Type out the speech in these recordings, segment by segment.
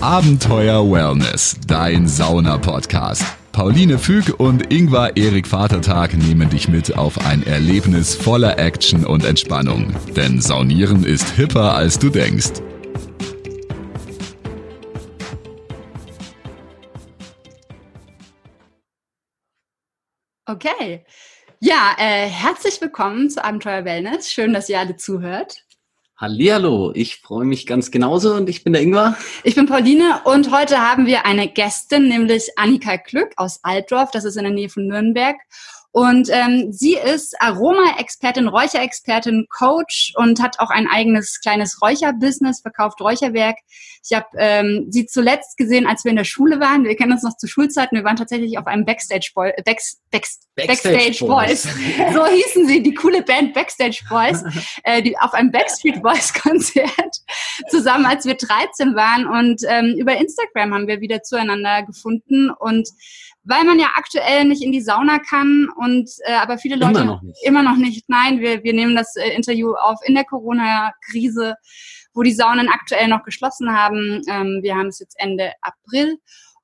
Abenteuer Wellness, dein Sauna-Podcast. Pauline Füg und Ingvar Erik Vatertag nehmen dich mit auf ein Erlebnis voller Action und Entspannung. Denn Saunieren ist hipper, als du denkst. Okay. Ja, äh, herzlich willkommen zu Abenteuer Wellness. Schön, dass ihr alle zuhört. Hallihallo, ich freue mich ganz genauso und ich bin der Ingwer. Ich bin Pauline und heute haben wir eine Gästin, nämlich Annika Glück aus Altdorf, das ist in der Nähe von Nürnberg. Und ähm, sie ist Aroma-Expertin, Räucherexpertin, Coach und hat auch ein eigenes kleines Räucherbusiness, verkauft Räucherwerk. Ich habe ähm, sie zuletzt gesehen, als wir in der Schule waren. Wir kennen uns noch zu Schulzeiten. Wir waren tatsächlich auf einem Backstage, Boy, Backs, Backs, Backstage, Backstage Boys. Boys. so hießen sie, die coole Band Backstage Boys, äh, die auf einem Backstreet Boys Konzert zusammen, als wir 13 waren. Und ähm, über Instagram haben wir wieder zueinander gefunden und weil man ja aktuell nicht in die Sauna kann und äh, aber viele Leute immer noch nicht. Immer noch nicht. Nein, wir, wir nehmen das äh, Interview auf in der Corona-Krise, wo die Saunen aktuell noch geschlossen haben. Ähm, wir haben es jetzt Ende April.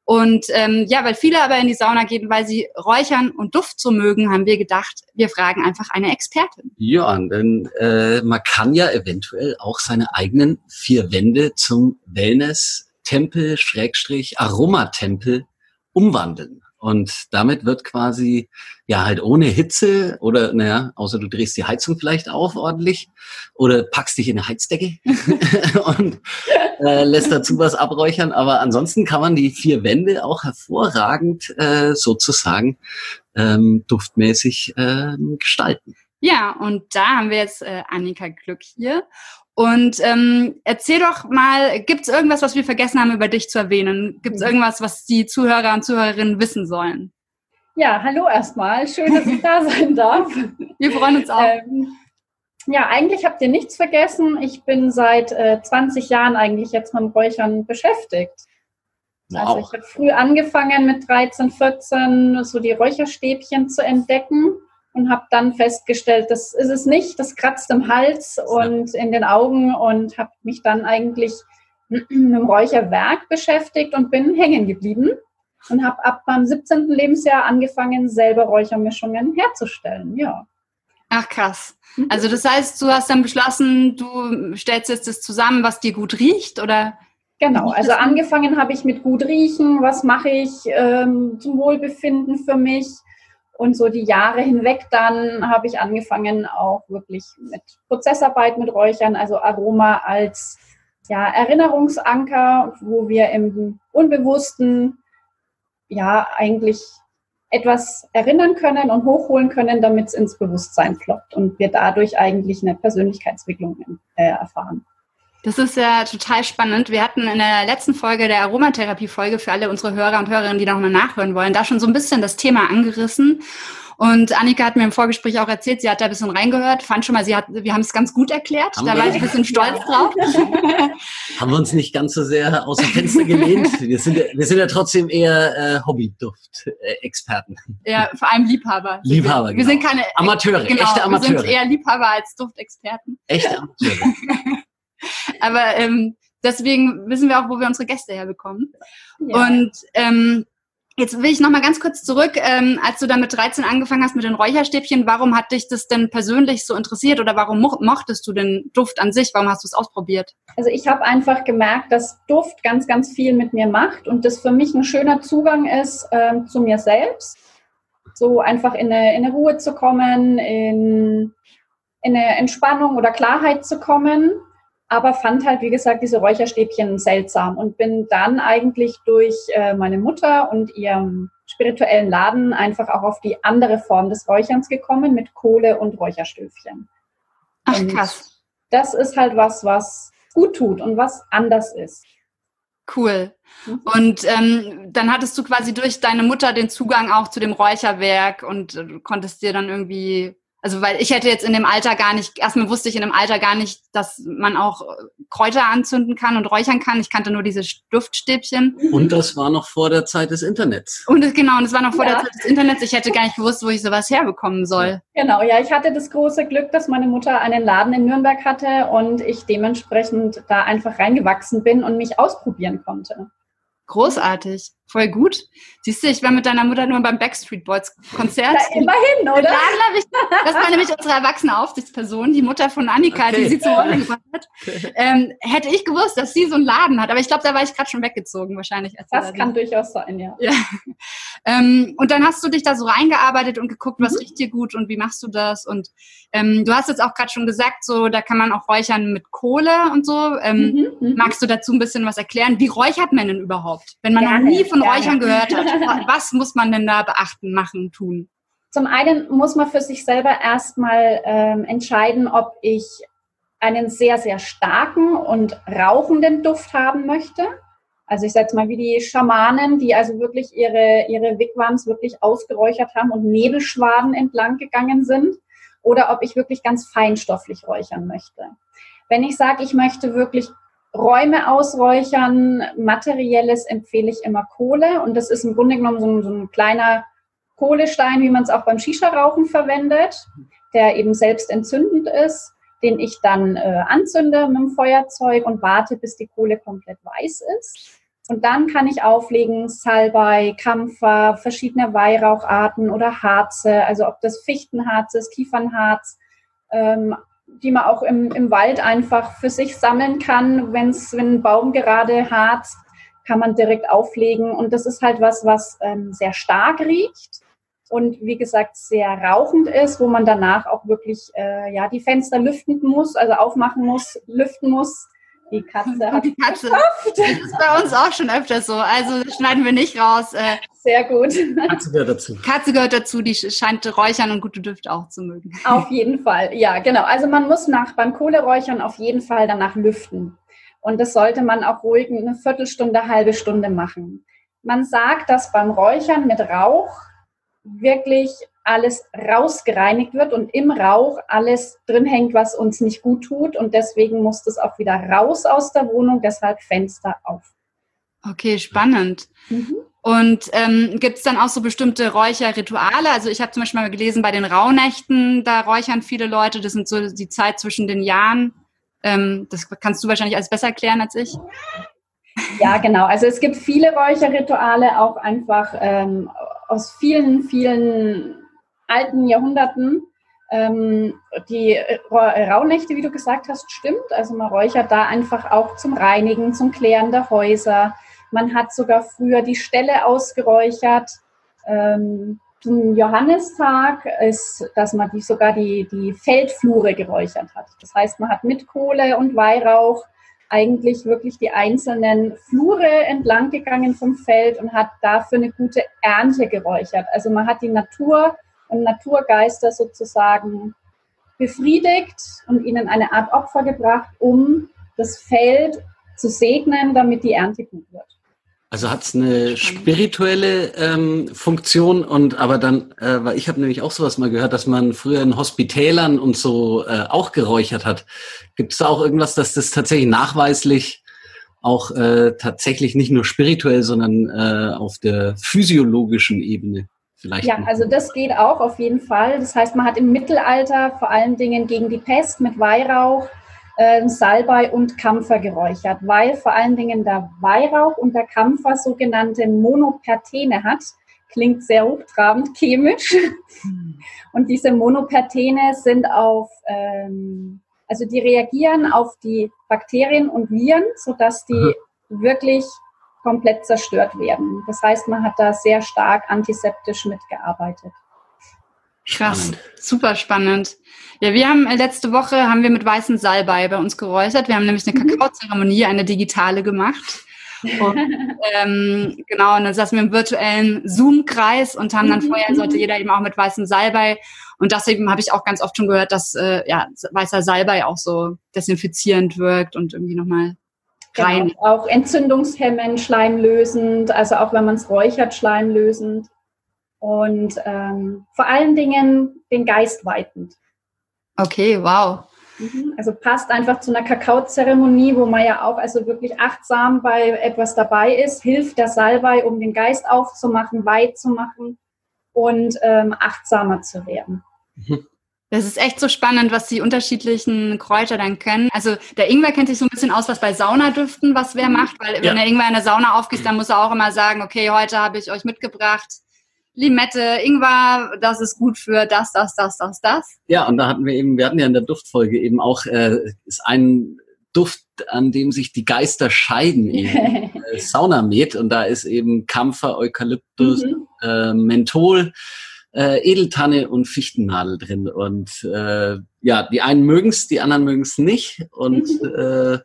Und ähm, ja, weil viele aber in die Sauna gehen, weil sie räuchern und Duft so mögen, haben wir gedacht, wir fragen einfach eine Expertin. Ja, denn äh, man kann ja eventuell auch seine eigenen vier Wände zum Wellness-Tempel, Schrägstrich, Aromatempel umwandeln. Und damit wird quasi, ja, halt ohne Hitze oder, naja, außer du drehst die Heizung vielleicht auf ordentlich oder packst dich in eine Heizdecke und äh, lässt dazu was abräuchern. Aber ansonsten kann man die vier Wände auch hervorragend äh, sozusagen ähm, duftmäßig äh, gestalten. Ja, und da haben wir jetzt äh, Annika Glück hier. Und ähm, erzähl doch mal, gibt es irgendwas, was wir vergessen haben, über dich zu erwähnen? Gibt es mhm. irgendwas, was die Zuhörer und Zuhörerinnen wissen sollen? Ja, hallo erstmal. Schön, dass ich da sein darf. Wir freuen uns auch. Ähm, ja, eigentlich habt ihr nichts vergessen. Ich bin seit äh, 20 Jahren eigentlich jetzt mit Räuchern beschäftigt. Wow. Also ich habe früh angefangen mit 13, 14 so die Räucherstäbchen zu entdecken und habe dann festgestellt, das ist es nicht, das kratzt im Hals und in den Augen und habe mich dann eigentlich mit dem Räucherwerk beschäftigt und bin hängen geblieben und habe ab meinem 17. Lebensjahr angefangen, selber Räuchermischungen herzustellen. Ja. Ach krass. Mhm. Also das heißt, du hast dann beschlossen, du stellst jetzt das zusammen, was dir gut riecht, oder? Genau, also angefangen habe ich mit gut riechen, was mache ich ähm, zum Wohlbefinden für mich und so die Jahre hinweg dann habe ich angefangen auch wirklich mit Prozessarbeit mit Räuchern, also Aroma als ja, Erinnerungsanker, wo wir im Unbewussten ja eigentlich etwas erinnern können und hochholen können, damit es ins Bewusstsein floppt und wir dadurch eigentlich eine Persönlichkeitsentwicklung äh, erfahren. Das ist ja total spannend. Wir hatten in der letzten Folge der Aromatherapie-Folge für alle unsere Hörer und Hörerinnen, die nochmal nachhören wollen, da schon so ein bisschen das Thema angerissen. Und Annika hat mir im Vorgespräch auch erzählt, sie hat da ein bisschen reingehört, fand schon mal, sie hat, wir haben es ganz gut erklärt. Haben da war ich ein bisschen stolz drauf. haben wir uns nicht ganz so sehr aus dem Fenster gelehnt. Wir sind, ja, wir sind ja trotzdem eher äh, Hobby-Duft-Experten. Ja, vor allem Liebhaber. Liebhaber, Wir genau. sind keine Amateure, genau, echte Amateure. Wir sind eher Liebhaber als Duftexperten. Echte Amateure. Aber ähm, deswegen wissen wir auch, wo wir unsere Gäste herbekommen. Ja. Und ähm, Jetzt will ich noch mal ganz kurz zurück, ähm, als du dann mit 13 angefangen hast mit den Räucherstäbchen, warum hat dich das denn persönlich so interessiert oder warum mo mochtest du den Duft an sich? Warum hast du es ausprobiert? Also ich habe einfach gemerkt, dass Duft ganz, ganz viel mit mir macht und das für mich ein schöner Zugang ist ähm, zu mir selbst. So einfach in eine, in eine Ruhe zu kommen, in, in eine Entspannung oder Klarheit zu kommen aber fand halt, wie gesagt, diese Räucherstäbchen seltsam und bin dann eigentlich durch äh, meine Mutter und ihrem spirituellen Laden einfach auch auf die andere Form des Räucherns gekommen mit Kohle und Räucherstöfchen. Ach und krass. Das ist halt was, was gut tut und was anders ist. Cool. Mhm. Und ähm, dann hattest du quasi durch deine Mutter den Zugang auch zu dem Räucherwerk und äh, konntest dir dann irgendwie Also weil ich hätte jetzt in dem Alter gar nicht, erstmal wusste ich in dem Alter gar nicht, dass man auch Kräuter anzünden kann und räuchern kann. Ich kannte nur diese Duftstäbchen. Und das war noch vor der Zeit des Internets. Und genau, und es war noch vor ja. der Zeit des Internets. Ich hätte gar nicht gewusst, wo ich sowas herbekommen soll. Genau, ja, ich hatte das große Glück, dass meine Mutter einen Laden in Nürnberg hatte und ich dementsprechend da einfach reingewachsen bin und mich ausprobieren konnte. Großartig, voll gut. Siehst du, ich war mit deiner Mutter nur beim Backstreet Boys Konzert. Ja, immerhin, oder? Ich, das war nämlich unsere erwachsene Aufsichtsperson, die Mutter von Annika, okay. die sie zum Rollen gebracht hat. Ähm, hätte ich gewusst, dass sie so einen Laden hat, aber ich glaube, da war ich gerade schon weggezogen wahrscheinlich. das kann durchaus sein, ja. ja. Ähm, und dann hast du dich da so reingearbeitet und geguckt, was mhm. riecht dir gut und wie machst du das? Und ähm, du hast jetzt auch gerade schon gesagt, so da kann man auch räuchern mit Kohle und so. Ähm, mhm, mhm. magst du dazu ein bisschen was erklären? Wie räuchert man denn überhaupt? Wenn man Gerne. noch nie von. Räuchern gehört hat, was muss man denn da beachten, machen, tun? Zum einen muss man für sich selber erstmal ähm, entscheiden, ob ich einen sehr, sehr starken und rauchenden Duft haben möchte. Also ich sage jetzt mal wie die Schamanen, die also wirklich ihre, ihre Wigwams wirklich ausgeräuchert haben und Nebelschwaden entlang gegangen sind. Oder ob ich wirklich ganz feinstofflich räuchern möchte. Wenn ich sage, ich möchte wirklich Räume ausräuchern, materielles empfehle ich immer Kohle. Und das ist im Grunde genommen so ein, so ein kleiner Kohlestein, wie man es auch beim Shisha-Rauchen verwendet, der eben selbst entzündend ist, den ich dann äh, anzünde mit dem Feuerzeug und warte, bis die Kohle komplett weiß ist. Und dann kann ich auflegen Salbei, Kampfer, verschiedene Weihraucharten oder Harze, also ob das Fichtenharz ist, Kiefernharz, ähm, die man auch im, im Wald einfach für sich sammeln kann. Wenn's, wenn ein Baum gerade harzt, kann man direkt auflegen. Und das ist halt was, was ähm, sehr stark riecht und wie gesagt sehr rauchend ist, wo man danach auch wirklich äh, ja die Fenster lüften muss, also aufmachen muss, lüften muss. Die Katze hat die Katze. Das ist bei uns auch schon öfter so. Also schneiden wir nicht raus. Äh, Sehr gut. Katze gehört dazu. Katze gehört dazu, die scheint Räuchern und gute Düfte auch zu mögen. Auf jeden Fall, ja, genau. Also man muss nach beim Kohleräuchern auf jeden Fall danach lüften. Und das sollte man auch ruhig eine Viertelstunde, eine halbe Stunde machen. Man sagt, dass beim Räuchern mit Rauch wirklich alles rausgereinigt wird und im Rauch alles drin hängt, was uns nicht gut tut. Und deswegen muss das auch wieder raus aus der Wohnung, deshalb Fenster auf. Okay, spannend. Mhm. Und ähm, gibt es dann auch so bestimmte Räucherrituale? Also ich habe zum Beispiel mal gelesen, bei den Rauhnächten, da räuchern viele Leute, das sind so die Zeit zwischen den Jahren. Ähm, das kannst du wahrscheinlich alles besser erklären als ich. Ja, genau. Also es gibt viele Räucherrituale, auch einfach ähm, aus vielen, vielen alten Jahrhunderten. Ähm, die Rauhnächte, wie du gesagt hast, stimmt. Also man räuchert da einfach auch zum Reinigen, zum Klären der Häuser. Man hat sogar früher die Ställe ausgeräuchert. Ähm, zum Johannistag ist, dass man die, sogar die, die Feldflure geräuchert hat. Das heißt, man hat mit Kohle und Weihrauch eigentlich wirklich die einzelnen Flure entlang gegangen vom Feld und hat dafür eine gute Ernte geräuchert. Also man hat die Natur Naturgeister sozusagen befriedigt und ihnen eine Art Opfer gebracht, um das Feld zu segnen, damit die Ernte gut wird. Also hat es eine spirituelle ähm, Funktion und aber dann, äh, weil ich habe nämlich auch sowas mal gehört, dass man früher in Hospitälern und so äh, auch geräuchert hat. Gibt es da auch irgendwas, dass das tatsächlich nachweislich auch äh, tatsächlich nicht nur spirituell, sondern äh, auf der physiologischen Ebene vielleicht? Ja, also das geht auch auf jeden Fall. Das heißt, man hat im Mittelalter vor allen Dingen gegen die Pest mit Weihrauch äh, Salbei und Kampfer geräuchert, weil vor allen Dingen der Weihrauch und der Kampfer sogenannte Monopertene hat. Klingt sehr hochtrabend chemisch. Und diese Monopertene sind auf, ähm, also die reagieren auf die Bakterien und Viren, sodass die mhm. wirklich komplett zerstört werden. Das heißt, man hat da sehr stark antiseptisch mitgearbeitet. Krass, super spannend. Ja, wir haben äh, letzte Woche haben wir mit weißen Salbei bei uns geräuchert. Wir haben nämlich eine mhm. Kakaozeremonie, eine digitale gemacht. Und, ähm, genau, und dann saßen wir im virtuellen Zoom-Kreis und haben dann mhm. vorher sollte jeder eben auch mit weißem Salbei. Und deswegen habe ich auch ganz oft schon gehört, dass äh, ja, weißer Salbei auch so desinfizierend wirkt und irgendwie nochmal rein. Genau, auch entzündungshemmend, schleimlösend, also auch wenn man es räuchert, schleimlösend. Und ähm, vor allen Dingen den Geist weitend. Okay, wow. Mhm. Also passt einfach zu einer Kakaozeremonie, wo man ja auch also wirklich achtsam bei etwas dabei ist, hilft der Salbei, um den Geist aufzumachen, weit zu machen und ähm, achtsamer zu werden. Mhm. Das ist echt so spannend, was die unterschiedlichen Kräuter dann können. Also der Ingwer kennt sich so ein bisschen aus, was bei Saunadüften was wer mhm. macht, weil ja. wenn der Ingwer in der Sauna aufgießt, dann muss er auch immer sagen, okay, heute habe ich euch mitgebracht Limette, Ingwer, das ist gut für das, das, das, das, das. Ja, und da hatten wir eben, wir hatten ja in der Duftfolge eben auch, äh, ist ein Duft, an dem sich die Geister scheiden, eben äh, Saunamet und da ist eben Kampfer, Eukalyptus, mhm. äh, Menthol, äh, Edeltanne und Fichtennadel drin und äh, ja, die einen mögen es, die anderen mögen es nicht und äh,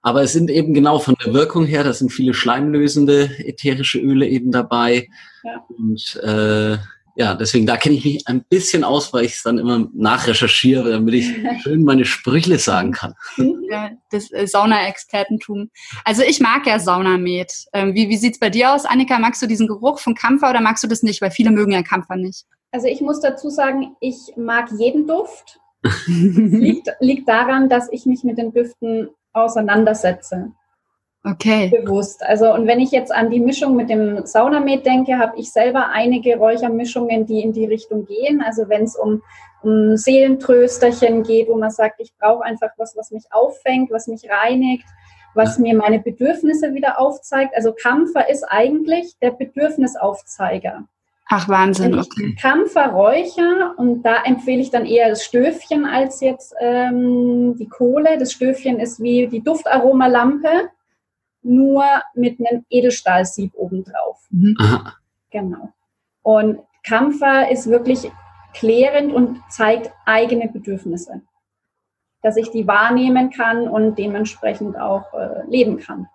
aber es sind eben genau von der Wirkung her, da sind viele schleimlösende ätherische Öle eben dabei. Ja. Und äh, ja, deswegen, da kenne ich mich ein bisschen aus, weil ich es dann immer nachrecherchiere, damit ich schön meine Sprüche sagen kann. Ja, das äh, Sauna-Expertentum. Also ich mag ja Saunamet. Ähm, wie wie sieht es bei dir aus, Annika? Magst du diesen Geruch von Kampfer oder magst du das nicht? Weil viele mögen ja Kampfer nicht. Also ich muss dazu sagen, ich mag jeden Duft. liegt, liegt daran, dass ich mich mit den Düften auseinandersetze. Okay. Bewusst. Also, und wenn ich jetzt an die Mischung mit dem Saunamet denke, habe ich selber einige Räuchermischungen, die in die Richtung gehen. Also, wenn es um, um Seelentrösterchen geht, wo man sagt, ich brauche einfach was, was mich auffängt, was mich reinigt, was mir meine Bedürfnisse wieder aufzeigt. Also, Kampfer ist eigentlich der Bedürfnisaufzeiger. Ach, Wahnsinn. Wenn ich Kampfer räuche und da empfehle ich dann eher das Stöfchen als jetzt ähm, die Kohle. Das Stöfchen ist wie die Duftaromalampe, nur mit einem Edelstahlsieb obendrauf. Mhm. Genau. Und Kampfer ist wirklich klärend und zeigt eigene Bedürfnisse, dass ich die wahrnehmen kann und dementsprechend auch äh, leben kann.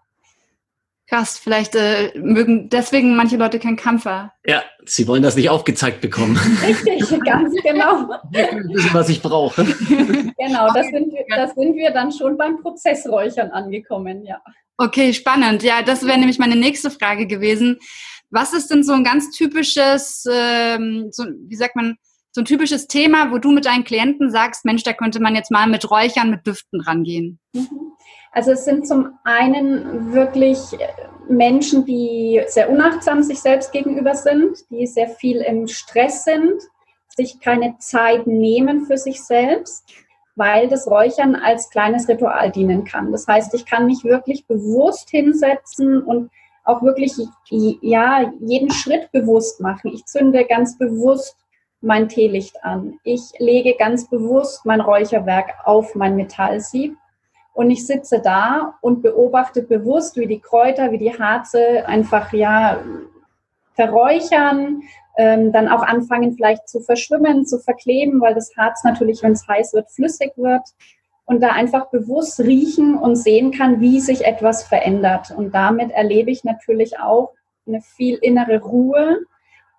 Krass, vielleicht äh, mögen deswegen manche Leute kein Kampfer. Ja, sie wollen das nicht aufgezeigt bekommen. Richtig, ganz genau. wissen, was ich brauche. Genau, das sind, wir, das sind wir dann schon beim Prozessräuchern angekommen, ja. Okay, spannend. Ja, das wäre nämlich meine nächste Frage gewesen. Was ist denn so ein ganz typisches, ähm, so, wie sagt man, so ein typisches Thema, wo du mit deinen Klienten sagst, Mensch, da könnte man jetzt mal mit Räuchern, mit Düften rangehen? Mhm. Also es sind zum einen wirklich Menschen, die sehr unachtsam sich selbst gegenüber sind, die sehr viel im Stress sind, sich keine Zeit nehmen für sich selbst, weil das Räuchern als kleines Ritual dienen kann. Das heißt, ich kann mich wirklich bewusst hinsetzen und auch wirklich ja jeden Schritt bewusst machen. Ich zünde ganz bewusst mein Teelicht an. Ich lege ganz bewusst mein Räucherwerk auf mein Metallsieb und ich sitze da und beobachte bewusst, wie die Kräuter, wie die Harze einfach ja verräuchern, ähm, dann auch anfangen vielleicht zu verschwimmen, zu verkleben, weil das Harz natürlich, wenn es heiß wird, flüssig wird. Und da einfach bewusst riechen und sehen kann, wie sich etwas verändert. Und damit erlebe ich natürlich auch eine viel innere Ruhe,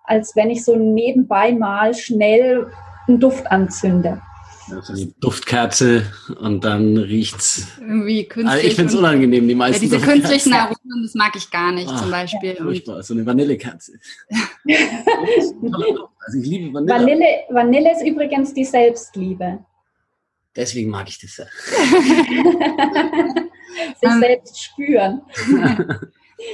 als wenn ich so nebenbei mal schnell einen Duft anzünde. Also die Duftkerze und dann riecht's. Irgendwie künstlich. Also ich finde es unangenehm, die meisten. Ja, diese künstlichen Aromen, das mag ich gar nicht, ah, zum Beispiel. Furchtbar, so eine Vanillekerze. also ich liebe Vanille. Vanille. Vanille ist übrigens die Selbstliebe. Deswegen mag ich das ja. Sich selbst spüren.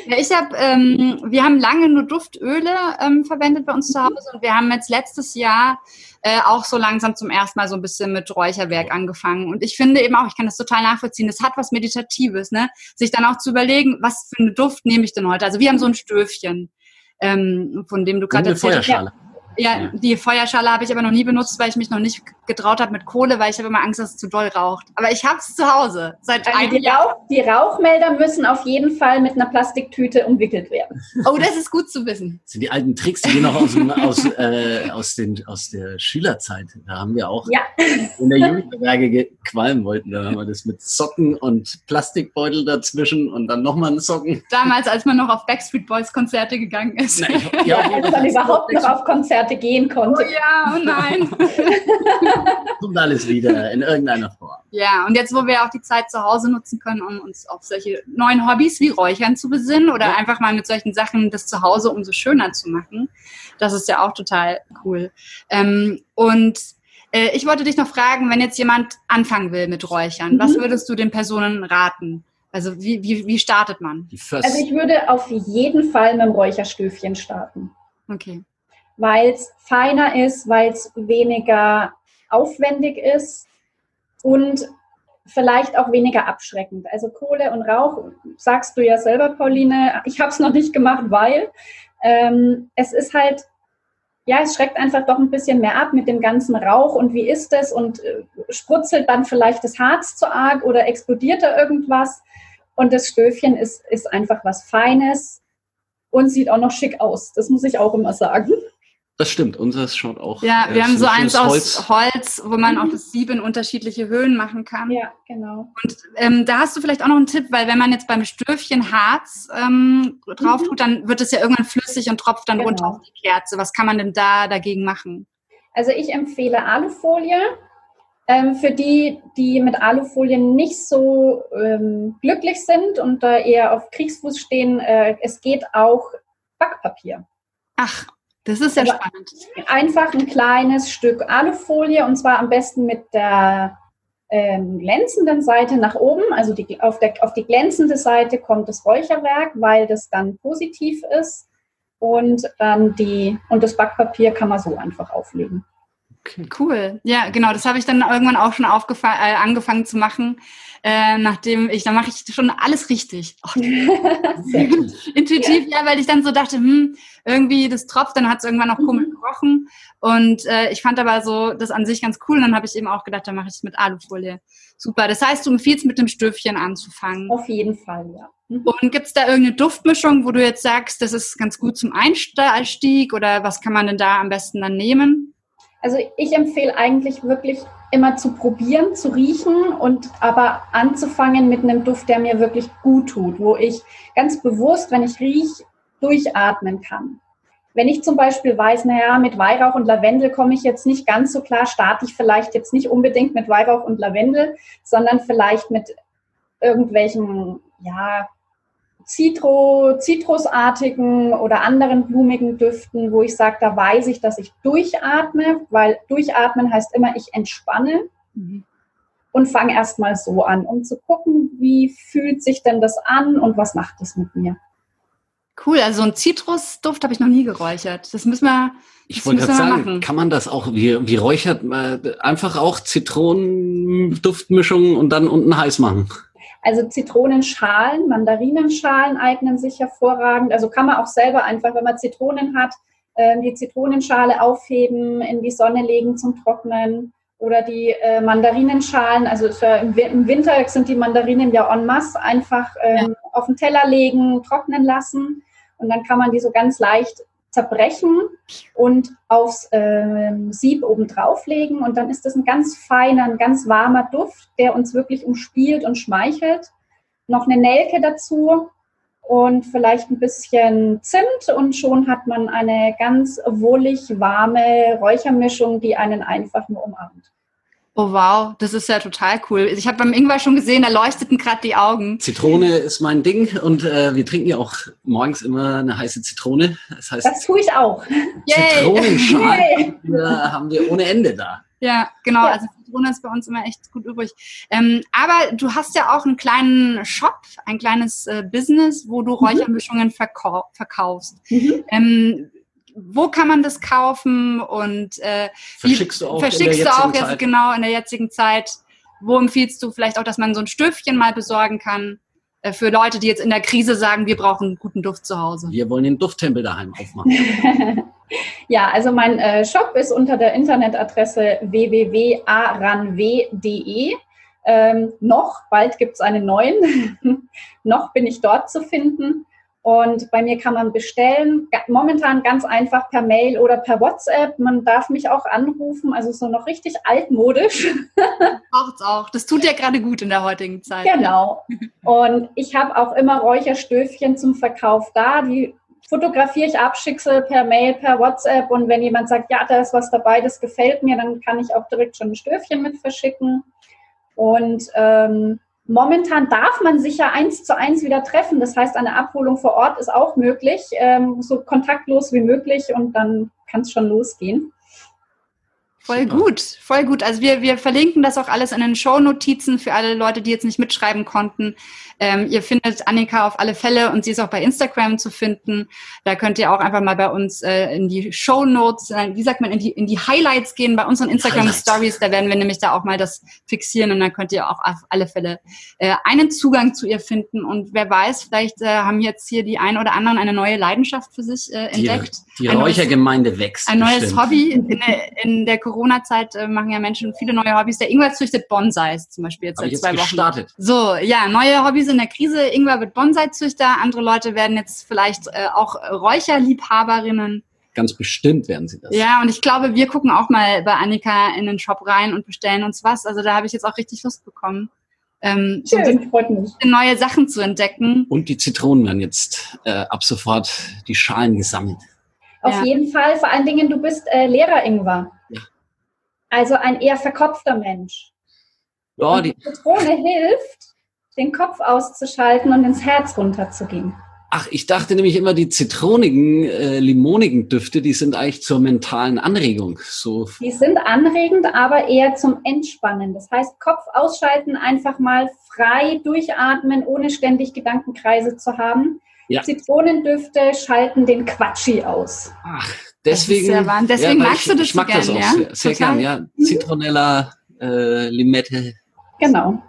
Ja, ich habe, ähm, wir haben lange nur Duftöle ähm, verwendet bei uns zu Hause und wir haben jetzt letztes Jahr äh, auch so langsam zum ersten Mal so ein bisschen mit Räucherwerk angefangen. Und ich finde eben auch, ich kann das total nachvollziehen, das hat was Meditatives, ne? Sich dann auch zu überlegen, was für eine Duft nehme ich denn heute? Also wir haben so ein Stöfchen, ähm, von dem du gerade erzählt hast. Ja, die Feuerschale habe ich aber noch nie benutzt, weil ich mich noch nicht getraut habe mit Kohle, weil ich habe immer Angst, dass es zu doll raucht. Aber ich habe es zu Hause seit also einem die Jahr. Rauch, die Rauchmelder müssen auf jeden Fall mit einer Plastiktüte umwickelt werden. Oh, das ist gut zu wissen. Das sind die alten Tricks, die wir noch aus, aus, äh, aus, den, aus der Schülerzeit. Da haben wir auch ja. in der Jugendwerke qualmen wollten. Da haben wir das mit Socken und Plastikbeutel dazwischen und dann nochmal Socken. Damals, als man noch auf Backstreet Boys Konzerte gegangen ist. Nein, ja, als man überhaupt noch auf Konzerte Konzerte gehen konnte. Oh ja, oh nein. Kommt alles wieder in irgendeiner Form. Ja, und jetzt, wo wir auch die Zeit zu Hause nutzen können, um uns auf solche neuen Hobbys wie Räuchern zu besinnen oder ja. einfach mal mit solchen Sachen das Zuhause umso schöner zu machen, das ist ja auch total cool. Ähm, und äh, ich wollte dich noch fragen, wenn jetzt jemand anfangen will mit Räuchern, mhm. was würdest du den Personen raten? Also wie, wie, wie startet man? Also ich würde auf jeden Fall mit dem Räucherstöfchen starten. Okay. Weil es feiner ist, weil es weniger aufwendig ist und vielleicht auch weniger abschreckend. Also Kohle und Rauch, sagst du ja selber, Pauline, ich habe es noch nicht gemacht, weil ähm, es ist halt, ja, es schreckt einfach doch ein bisschen mehr ab mit dem ganzen Rauch und wie ist es und äh, sprutzelt dann vielleicht das Harz zu arg oder explodiert da irgendwas. Und das Stöfchen ist, ist einfach was Feines und sieht auch noch schick aus. Das muss ich auch immer sagen. Das stimmt, unseres schaut auch. Ja, wir äh, haben so eins aus Holz. Holz, wo man mhm. auch das Sieb in unterschiedliche Höhen machen kann. Ja, genau. Und ähm, da hast du vielleicht auch noch einen Tipp, weil wenn man jetzt beim Stöfchen Harz ähm, drauf mhm. tut, dann wird es ja irgendwann flüssig und tropft dann genau. runter auf die Kerze. Was kann man denn da dagegen machen? Also ich empfehle Alufolie. Ähm, für die, die mit Alufolie nicht so ähm, glücklich sind und da eher auf Kriegsfuß stehen, äh, es geht auch Backpapier. Ach, das ist ja spannend. Einfach ein kleines Stück Alufolie und zwar am besten mit der ähm, glänzenden Seite nach oben. Also die, auf, der, auf die glänzende Seite kommt das Räucherwerk, weil das dann positiv ist. Und dann die, und das Backpapier kann man so einfach auflegen. Okay. Cool. Ja, genau. Das habe ich dann irgendwann auch schon äh, angefangen zu machen, äh, nachdem ich, dann mache ich schon alles richtig. Intuitiv, ja. ja. weil ich dann so dachte, hm, irgendwie das tropft, dann hat es irgendwann komisch mhm. gerochen. Und äh, ich fand aber so das an sich ganz cool. Und dann habe ich eben auch gedacht, dann mache ich es mit Alufolie. Super. Das heißt, du empfiehlst mit dem Stöfchen anzufangen. Auf jeden Fall, ja. Mhm. Und gibt es da irgendeine Duftmischung, wo du jetzt sagst, das ist ganz gut zum Einstieg oder was kann man denn da am besten dann nehmen? Also ich empfehle eigentlich wirklich immer zu probieren, zu riechen und aber anzufangen mit einem Duft, der mir wirklich gut tut, wo ich ganz bewusst, wenn ich rieche, durchatmen kann. Wenn ich zum Beispiel weiß, naja, mit Weihrauch und Lavendel komme ich jetzt nicht ganz so klar, starte ich vielleicht jetzt nicht unbedingt mit Weihrauch und Lavendel, sondern vielleicht mit irgendwelchen, ja, Zitro, zitrusartigen oder anderen blumigen Düften, wo ich sage, da weiß ich, dass ich durchatme, weil durchatmen heißt immer, ich entspanne mhm. und fange erstmal so an, um zu gucken, wie fühlt sich denn das an und was macht es mit mir. Cool, also ein Zitrusduft habe ich noch nie geräuchert. Das müssen wir. Ich wollte gerade sagen, machen. kann man das auch, wie, wie räuchert man einfach auch Zitronenduftmischung und dann unten heiß machen? Also Zitronenschalen, Mandarinenschalen eignen sich hervorragend. Also kann man auch selber einfach, wenn man Zitronen hat, ähm, die Zitronenschale aufheben, in die Sonne legen zum Trocknen oder die äh, Mandarinenschalen, also im Winter sind die Mandarinen ja en masse, einfach ähm, ja. auf den Teller legen, trocknen lassen und dann kann man die so ganz leicht zerbrechen und aufs äh, Sieb oben drauflegen und dann ist das ein ganz feiner, ein ganz warmer Duft, der uns wirklich umspielt und schmeichelt. Noch eine Nelke dazu und vielleicht ein bisschen Zimt und schon hat man eine ganz wohlig warme Räuchermischung, die einen einfach nur umarmt. Oh wow, das ist ja total cool. Ich habe beim Ingwer schon gesehen, da leuchteten gerade die Augen. Zitrone ist mein Ding und äh, wir trinken ja auch morgens immer eine heiße Zitrone. Das heißt, das tue ich auch. Zitronenschalen haben wir ohne Ende da. Ja, genau. Ja. Also Zitrone ist bei uns immer echt gut übrig. Ähm, aber du hast ja auch einen kleinen Shop, ein kleines äh, Business, wo du mhm. Räuchermischungen verkau verkaufst. Mhm. Ähm, wo kann man das kaufen und äh, verschickst du auch, verschickst du auch jetzt Zeit. genau in der jetzigen Zeit? Wo empfiehlst du vielleicht auch, dass man so ein Stöfchen mal besorgen kann äh, für Leute, die jetzt in der Krise sagen, wir brauchen einen guten Duft zu Hause? Wir wollen den Dufttempel daheim aufmachen. ja, also mein äh, Shop ist unter der Internetadresse www.aranw.de. Ähm, noch, bald gibt es einen neuen. noch bin ich dort zu finden. Und bei mir kann man bestellen, momentan ganz einfach per Mail oder per WhatsApp. Man darf mich auch anrufen, also so noch richtig altmodisch. Braucht's auch. Das tut ja gerade gut in der heutigen Zeit. Genau. Und ich habe auch immer Räucherstöfchen zum Verkauf da. Die fotografiere ich ab, schicke per Mail, per WhatsApp. Und wenn jemand sagt, ja, da ist was dabei, das gefällt mir, dann kann ich auch direkt schon ein Stöfchen mit verschicken. Und ähm, momentan darf man sich ja eins zu eins wieder treffen. Das heißt, eine Abholung vor Ort ist auch möglich, ähm, so kontaktlos wie möglich und dann kann es schon losgehen. Voll gut, voll gut. Also wir, wir verlinken das auch alles in den Show-Notizen für alle Leute, die jetzt nicht mitschreiben konnten. Ähm, ihr findet Annika auf alle Fälle und sie ist auch bei Instagram zu finden. Da könnt ihr auch einfach mal bei uns äh, in die Show Notes, äh, wie sagt man, in die, in die Highlights gehen bei unseren Instagram Stories. Da werden wir nämlich da auch mal das fixieren und dann könnt ihr auch auf alle Fälle äh, einen Zugang zu ihr finden. Und wer weiß, vielleicht äh, haben jetzt hier die ein oder anderen eine neue Leidenschaft für sich äh, entdeckt. Die, die Räuchergemeinde wächst. Ein bestimmt. neues Hobby. In, in der Corona-Zeit äh, machen ja Menschen viele neue Hobbys. Der Ingwer züchtet Bonsais zum Beispiel jetzt seit zwei Wochen. Gestartet. So, ja, neue Hobbys in der Krise. Ingwer wird Bonsai-Züchter. Andere Leute werden jetzt vielleicht äh, auch Räucherliebhaberinnen. Ganz bestimmt werden sie das. Ja, und ich glaube, wir gucken auch mal bei Annika in den Shop rein und bestellen uns was. Also da habe ich jetzt auch richtig Lust bekommen. Ähm, Schön, freut mich. neue Sachen zu entdecken. Und die Zitronen werden jetzt äh, ab sofort die Schalen gesammelt. Auf ja. jeden Fall, vor allen Dingen, du bist äh, Lehrer, Ingwer. Also ein eher verkopfter Mensch. Ja, die, die Zitrone hilft, den Kopf auszuschalten und ins Herz runterzugehen. Ach, ich dachte nämlich immer, die zitronigen, äh, limonigen Düfte, die sind eigentlich zur mentalen Anregung. So. Die sind anregend, aber eher zum Entspannen. Das heißt, Kopf ausschalten, einfach mal frei durchatmen, ohne ständig Gedankenkreise zu haben. Ja. Zitronendüfte schalten den Quatschi aus. Ach, deswegen. Deswegen ja, magst ich, du das Ich mag so das auch ja? sehr, sehr gern, ja. Zitronella, äh, Limette. Genau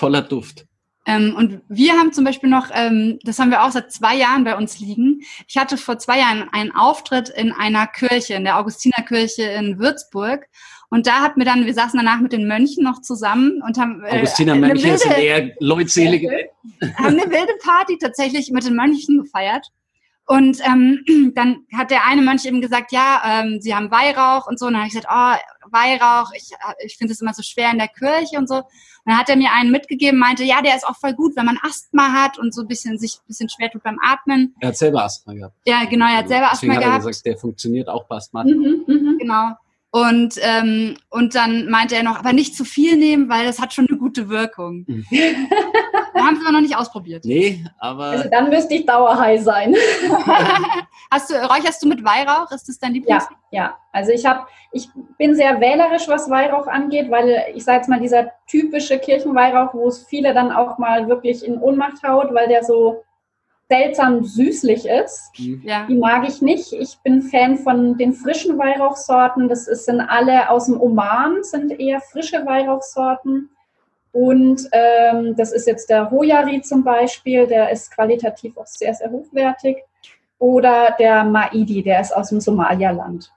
toller Duft. Ähm, und wir haben zum Beispiel noch, ähm, das haben wir auch seit zwei Jahren bei uns liegen. Ich hatte vor zwei Jahren einen Auftritt in einer Kirche, in der Augustinerkirche in Würzburg. Und da hatten wir dann, wir saßen danach mit den Mönchen noch zusammen und haben. Äh, Augustinermönche sind eher leutselige. Haben eine wilde Party tatsächlich mit den Mönchen gefeiert. Und ähm, dann hat der eine Mönch eben gesagt, ja, ähm, sie haben Weihrauch und so. Und dann habe ich gesagt, oh, Weihrauch, ich, äh, ich finde es immer so schwer in der Kirche und so. Und dann hat er mir einen mitgegeben, meinte, ja, der ist auch voll gut, wenn man Asthma hat und so ein bisschen sich ein bisschen schwer tut beim Atmen. Er hat selber Asthma gehabt. Ja, genau, er hat selber Asthma Deswegen gehabt. Hat er gesagt, der funktioniert auch bei Asthma. Mhm, mh, genau. Und, ähm, und dann meinte er noch, aber nicht zu viel nehmen, weil das hat schon eine gute Wirkung. Mhm. Wir haben es aber noch nicht ausprobiert. Nee, aber. Also dann müsste ich dauerhigh sein. Hast du, räucherst du mit Weihrauch? Ist das dein Lieblings? Ja, ja. Also ich habe, ich bin sehr wählerisch, was Weihrauch angeht, weil ich sage jetzt mal, dieser typische Kirchenweihrauch, wo es viele dann auch mal wirklich in Ohnmacht haut, weil der so seltsam süßlich ist. Mhm. Ja. Die mag ich nicht. Ich bin Fan von den frischen Weihrauchsorten. Das sind alle aus dem Oman, sind eher frische Weihrauchsorten. Und ähm, das ist jetzt der Hojari zum Beispiel, der ist qualitativ auch sehr, sehr hochwertig. Oder der Maidi, der ist aus dem Somalialand.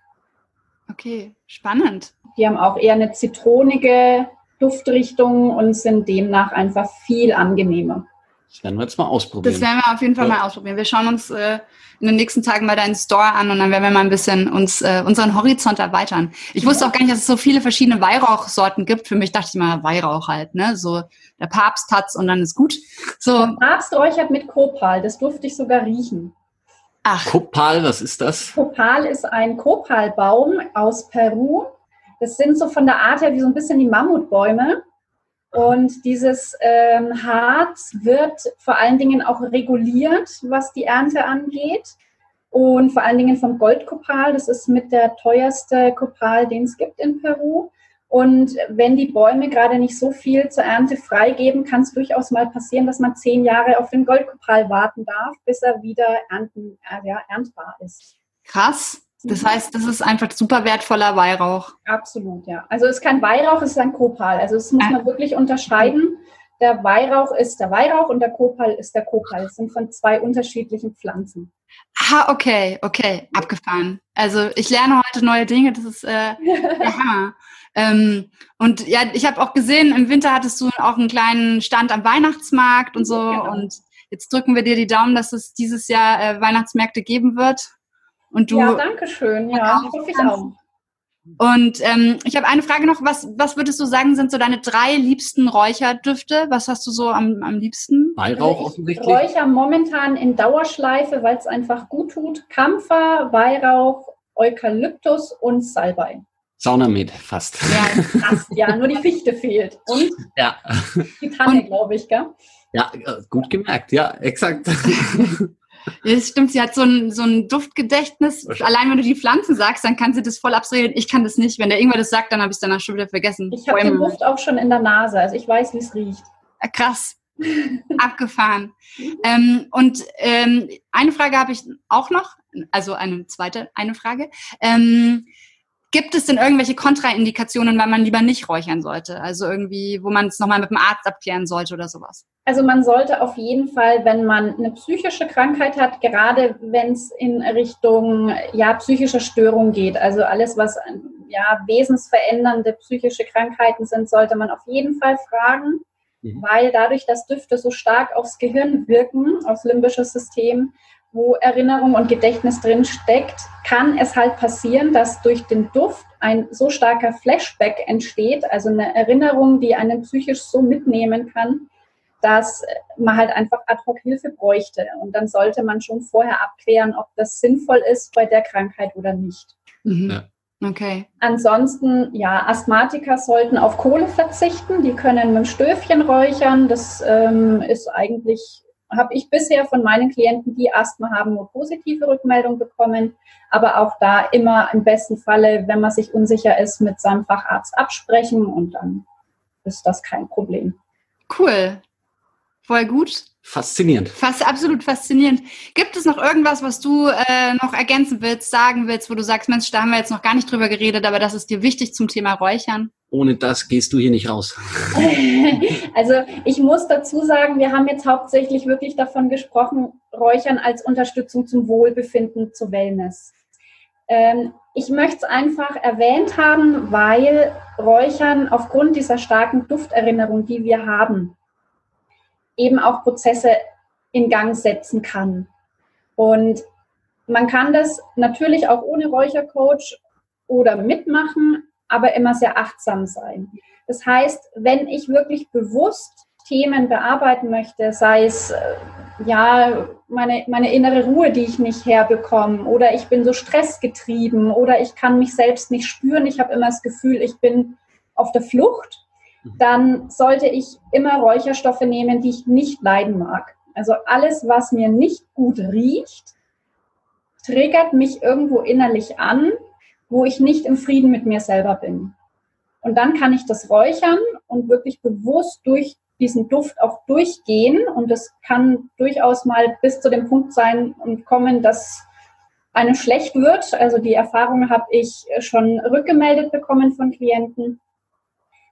Okay, spannend. Die haben auch eher eine zitronige Duftrichtung und sind demnach einfach viel angenehmer. Das werden wir jetzt mal ausprobieren. Das werden wir auf jeden Fall ja. mal ausprobieren. Wir schauen uns äh, in den nächsten Tagen mal deinen Store an und dann werden wir mal ein bisschen uns äh, unseren Horizont erweitern. Ich wusste auch gar nicht, dass es so viele verschiedene Weihrauchsorten gibt. Für mich dachte ich mal Weihrauch halt, ne? So der Papst hat's und dann ist gut. So. Der Papst räuchert mit Kopal. Das durfte ich sogar riechen. Ach. Kopal, was ist das? Kopal ist ein Kopalbaum aus Peru. Das sind so von der Art her wie so ein bisschen die Mammutbäume. Und dieses ähm, Harz wird vor allen Dingen auch reguliert, was die Ernte angeht. Und vor allen Dingen vom Goldkopal. Das ist mit der teuerste Kopal, den es gibt in Peru. Und wenn die Bäume gerade nicht so viel zur Ernte freigeben, kann es durchaus mal passieren, dass man zehn Jahre auf den Goldkopal warten darf, bis er wieder ernten, äh, ja, erntbar ist. Krass. Das heißt, das ist einfach super wertvoller Weihrauch. Absolut, ja. Also es ist kein Weihrauch, es ist ein Kopal. Also das muss man wirklich unterscheiden. Der Weihrauch ist der Weihrauch und der Kopal ist der Kopal. Es sind von zwei unterschiedlichen Pflanzen. Ah, okay, okay, abgefahren. Also ich lerne heute neue Dinge, das ist äh, der Hammer. Ähm, und ja, ich habe auch gesehen, im Winter hattest du auch einen kleinen Stand am Weihnachtsmarkt und so. Genau. Und jetzt drücken wir dir die Daumen, dass es dieses Jahr äh, Weihnachtsmärkte geben wird. Und du ja, danke schön. Ja, hoffe ich auch. Und ähm, ich habe eine Frage noch. Was, was würdest du sagen, sind so deine drei liebsten Räucherdüfte? Was hast du so am, am liebsten? Weihrauch also offensichtlich. Räucher momentan in Dauerschleife, weil es einfach gut tut. Kampfer, Weihrauch, Eukalyptus und Salbei. Saunamed fast. Ja, fast, ja, nur die Fichte fehlt. Und ja. die Tanne, glaube ich, gell? Ja, äh, gut gemerkt, ja, exakt. Ja, das stimmt, sie hat so ein, so ein Duftgedächtnis. Allein wenn du die Pflanzen sagst, dann kann sie das voll abstrahieren. Ich kann das nicht. Wenn der irgendwer das sagt, dann habe ich es danach schon wieder vergessen. Ich habe den Duft auch schon in der Nase, also ich weiß, wie es riecht. Krass. Abgefahren. ähm, und ähm, eine Frage habe ich auch noch, also eine zweite, eine Frage. Ähm, Gibt es denn irgendwelche Kontraindikationen, weil man lieber nicht räuchern sollte? Also irgendwie, wo man es nochmal mit dem Arzt abklären sollte oder sowas? Also man sollte auf jeden Fall, wenn man eine psychische Krankheit hat, gerade wenn es in Richtung ja psychischer Störung geht, also alles was ja wesensverändernde psychische Krankheiten sind, sollte man auf jeden Fall fragen, mhm. weil dadurch, dass Düfte so stark aufs Gehirn wirken, aufs limbische System, wo Erinnerung und Gedächtnis drin steckt, kann es halt passieren, dass durch den Duft ein so starker Flashback entsteht, also eine Erinnerung, die einen psychisch so mitnehmen kann, dass man halt einfach ad hoc Hilfe bräuchte. Und dann sollte man schon vorher abklären, ob das sinnvoll ist bei der Krankheit oder nicht. Mhm. Ja. Okay. Ansonsten, ja, Asthmatiker sollten auf Kohle verzichten. Die können mit dem Stöfchen räuchern. Das ähm, ist eigentlich habe ich bisher von meinen Klienten, die Asthma haben, nur positive Rückmeldungen bekommen. Aber auch da immer im besten Falle, wenn man sich unsicher ist, mit seinem Facharzt absprechen und dann ist das kein Problem. Cool. Voll gut. Faszinierend. Fast absolut faszinierend. Gibt es noch irgendwas, was du äh, noch ergänzen willst, sagen willst, wo du sagst, Mensch, da haben wir jetzt noch gar nicht drüber geredet, aber das ist dir wichtig zum Thema Räuchern? Ohne das gehst du hier nicht raus. also ich muss dazu sagen, wir haben jetzt hauptsächlich wirklich davon gesprochen, Räuchern als Unterstützung zum Wohlbefinden, zu Wellness. Ähm, ich möchte es einfach erwähnt haben, weil Räuchern aufgrund dieser starken Dufterinnerung, die wir haben, eben auch Prozesse in Gang setzen kann. Und man kann das natürlich auch ohne Räuchercoach oder mitmachen, aber immer sehr achtsam sein. Das heißt, wenn ich wirklich bewusst Themen bearbeiten möchte, sei es äh, ja meine, meine innere Ruhe, die ich nicht herbekomme, oder ich bin so stressgetrieben, oder ich kann mich selbst nicht spüren, ich habe immer das Gefühl, ich bin auf der Flucht, dann sollte ich immer Räucherstoffe nehmen, die ich nicht leiden mag. Also alles, was mir nicht gut riecht, triggert mich irgendwo innerlich an, wo ich nicht im Frieden mit mir selber bin. Und dann kann ich das räuchern und wirklich bewusst durch diesen Duft auch durchgehen. Und das kann durchaus mal bis zu dem Punkt sein und kommen, dass einem schlecht wird. Also die Erfahrung habe ich schon rückgemeldet bekommen von Klienten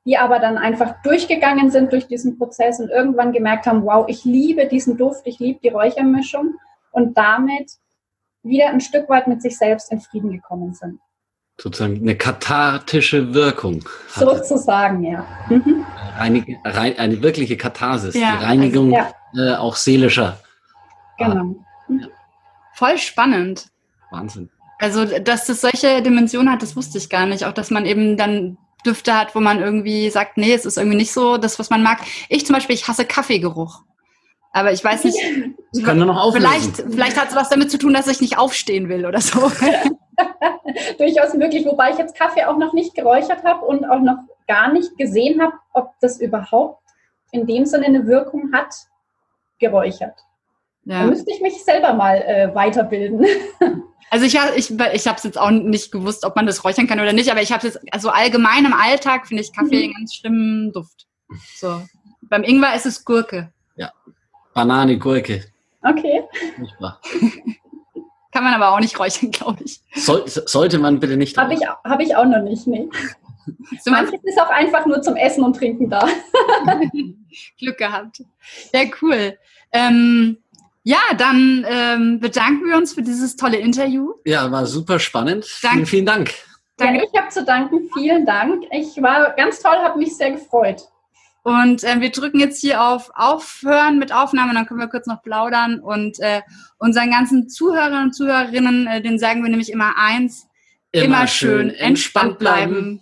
die aber dann einfach durchgegangen sind durch diesen Prozess und irgendwann gemerkt haben, wow, ich liebe diesen Duft, ich liebe die Räuchermischung und damit wieder ein Stück weit mit sich selbst in Frieden gekommen sind. Sozusagen eine kathartische Wirkung. Sozusagen, ja. Mhm. Eine, eine, wirkliche Katharsis, ja, die Reinigung also, ja. äh, auch seelischer. Genau. Mhm. Voll spannend. Wahnsinn. Also, dass das solche Dimensionen hat, das wusste ich gar nicht. Auch, dass man eben dann Düfte hat, wo man irgendwie sagt, nee, es ist irgendwie nicht so das, was man mag. Ich zum Beispiel, ich hasse Kaffeegeruch. Aber ich weiß nicht, das können wir noch auflösen. vielleicht, vielleicht hat es was damit zu tun, dass ich nicht aufstehen will oder so. Durchaus möglich, wobei ich jetzt Kaffee auch noch nicht geräuchert habe und auch noch gar nicht gesehen habe, ob das überhaupt in dem Sinne eine Wirkung hat, geräuchert. Ja. Da müsste ich mich selber mal äh, weiterbilden. Also ich, ich, ich habe es jetzt auch nicht gewusst, ob man das räuchern kann oder nicht, aber ich habe jetzt, also allgemein im Alltag finde ich Kaffee einen ganz schlimmen Duft. So. Beim Ingwer ist es Gurke. Ja. Banane, Gurke. Okay. kann man aber auch nicht räuchern, glaube ich. Soll, sollte man bitte nicht. Habe ich, hab ich auch noch nicht, nee. So Manches ist auch einfach nur zum Essen und Trinken da. Glück gehabt. Ja, cool. Ähm, ja, dann ähm, bedanken wir uns für dieses tolle Interview. Ja, war super spannend. Dank. Vielen, vielen Dank. Danke. Ja, ich habe zu danken. Vielen Dank. Ich war ganz toll, habe mich sehr gefreut. Und äh, wir drücken jetzt hier auf Aufhören mit Aufnahme, dann können wir kurz noch plaudern. Und äh, unseren ganzen Zuhörern und Zuhörerinnen, äh, denen sagen wir nämlich immer eins, immer, immer schön entspannt bleiben. bleiben.